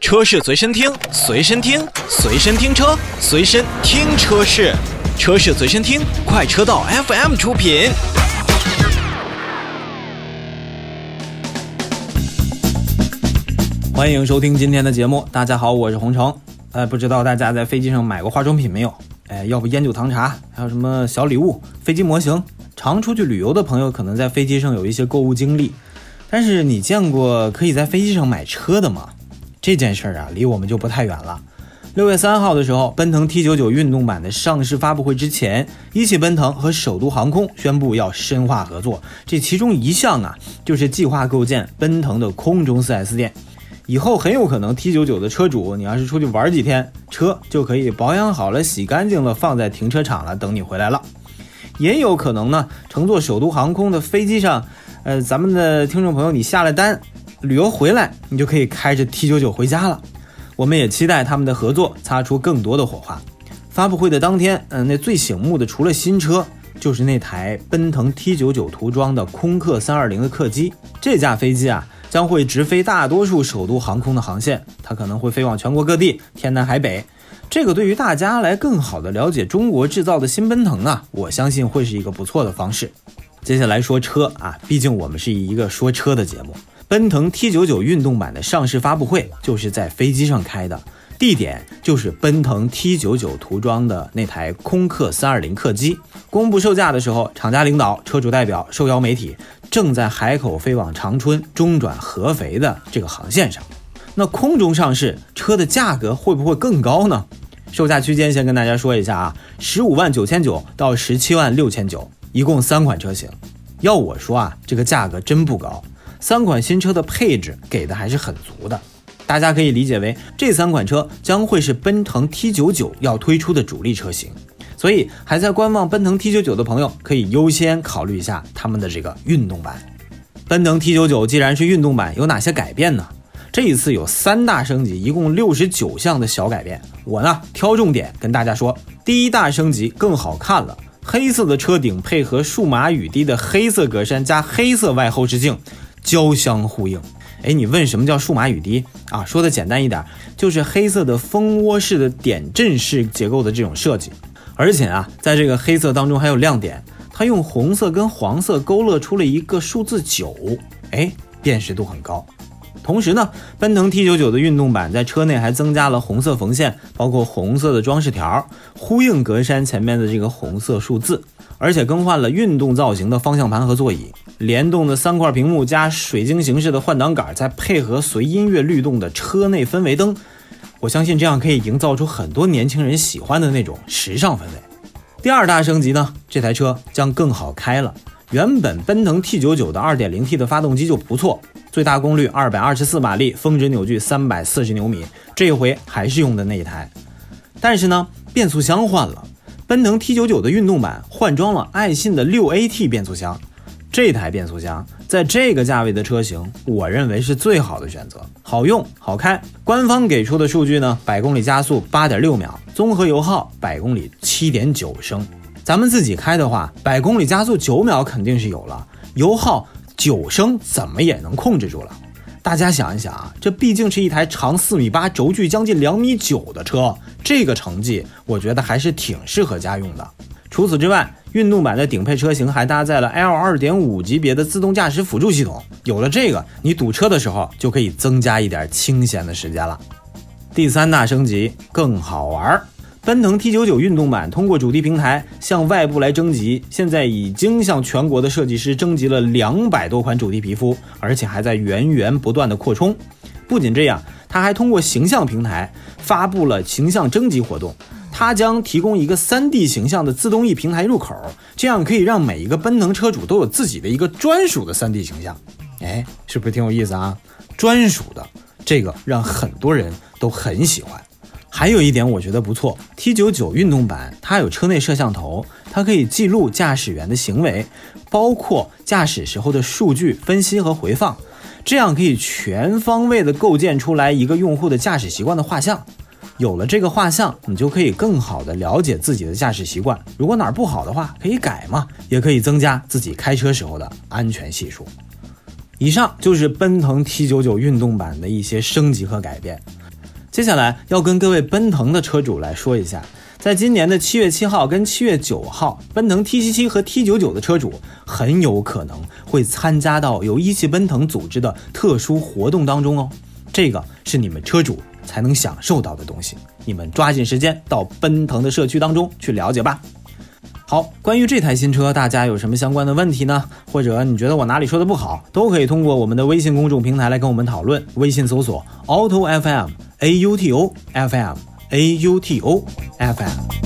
车是随身听，随身听，随身听车，随身听车是，车是随身听，快车道 FM 出品。欢迎收听今天的节目，大家好，我是洪城。呃，不知道大家在飞机上买过化妆品没有？哎，要不烟酒糖茶，还有什么小礼物、飞机模型？常出去旅游的朋友可能在飞机上有一些购物经历，但是你见过可以在飞机上买车的吗？这件事儿啊，离我们就不太远了。六月三号的时候，奔腾 T99 运动版的上市发布会之前，一汽奔腾和首都航空宣布要深化合作。这其中一项啊，就是计划构建奔腾的空中 4S 店。以后很有可能 T99 的车主，你要是出去玩几天，车就可以保养好了、洗干净了，放在停车场了，等你回来了。也有可能呢，乘坐首都航空的飞机上，呃，咱们的听众朋友，你下了单，旅游回来，你就可以开着 T99 回家了。我们也期待他们的合作擦出更多的火花。发布会的当天，嗯，那最醒目的除了新车，就是那台奔腾 T99 涂装的空客320的客机。这架飞机啊，将会直飞大多数首都航空的航线，它可能会飞往全国各地，天南海北。这个对于大家来更好的了解中国制造的新奔腾啊，我相信会是一个不错的方式。接下来说车啊，毕竟我们是一个说车的节目。奔腾 T99 运动版的上市发布会就是在飞机上开的，地点就是奔腾 T99 涂装的那台空客320客机。公布售价的时候，厂家领导、车主代表受邀媒体正在海口飞往长春、中转合肥的这个航线上。那空中上市车的价格会不会更高呢？售价区间先跟大家说一下啊，十五万九千九到十七万六千九，一共三款车型。要我说啊，这个价格真不高。三款新车的配置给的还是很足的，大家可以理解为这三款车将会是奔腾 T99 要推出的主力车型。所以还在观望奔腾 T99 的朋友，可以优先考虑一下他们的这个运动版。奔腾 T99 既然是运动版，有哪些改变呢？这一次有三大升级，一共六十九项的小改变。我呢挑重点跟大家说，第一大升级更好看了，黑色的车顶配合数码雨滴的黑色格栅加黑色外后视镜，交相呼应。哎，你问什么叫数码雨滴啊？说的简单一点，就是黑色的蜂窝式的点阵式结构的这种设计。而且啊，在这个黑色当中还有亮点，它用红色跟黄色勾勒出了一个数字九，哎，辨识度很高。同时呢，奔腾 T99 的运动版在车内还增加了红色缝线，包括红色的装饰条，呼应格栅前面的这个红色数字，而且更换了运动造型的方向盘和座椅，联动的三块屏幕加水晶形式的换挡杆，再配合随音乐律动的车内氛围灯，我相信这样可以营造出很多年轻人喜欢的那种时尚氛围。第二大升级呢，这台车将更好开了。原本奔腾 T99 的 2.0T 的发动机就不错。最大功率二百二十四马力，峰值扭矩三百四十牛米。这回还是用的那一台，但是呢，变速箱换了。奔腾 T99 的运动版换装了爱信的六 AT 变速箱。这台变速箱在这个价位的车型，我认为是最好的选择，好用好开。官方给出的数据呢，百公里加速八点六秒，综合油耗百公里七点九升。咱们自己开的话，百公里加速九秒肯定是有了，油耗。九升怎么也能控制住了，大家想一想啊，这毕竟是一台长四米八、轴距将近两米九的车，这个成绩我觉得还是挺适合家用的。除此之外，运动版的顶配车型还搭载了 L 二点五级别的自动驾驶辅助系统，有了这个，你堵车的时候就可以增加一点清闲的时间了。第三大升级更好玩。奔腾 T99 运动版通过主题平台向外部来征集，现在已经向全国的设计师征集了两百多款主题皮肤，而且还在源源不断的扩充。不仅这样，它还通过形象平台发布了形象征集活动，它将提供一个 3D 形象的自动翼平台入口，这样可以让每一个奔腾车主都有自己的一个专属的 3D 形象。哎，是不是挺有意思啊？专属的这个让很多人都很喜欢。还有一点我觉得不错，T99 运动版它有车内摄像头，它可以记录驾驶员的行为，包括驾驶时候的数据分析和回放，这样可以全方位的构建出来一个用户的驾驶习惯的画像。有了这个画像，你就可以更好的了解自己的驾驶习惯，如果哪儿不好的话可以改嘛，也可以增加自己开车时候的安全系数。以上就是奔腾 T99 运动版的一些升级和改变。接下来要跟各位奔腾的车主来说一下，在今年的七月七号跟七月九号，奔腾 T 七七和 T 九九的车主很有可能会参加到由一汽奔腾组织的特殊活动当中哦。这个是你们车主才能享受到的东西，你们抓紧时间到奔腾的社区当中去了解吧。好，关于这台新车，大家有什么相关的问题呢？或者你觉得我哪里说的不好，都可以通过我们的微信公众平台来跟我们讨论。微信搜索 Auto FM A U T O F M A U T O F M。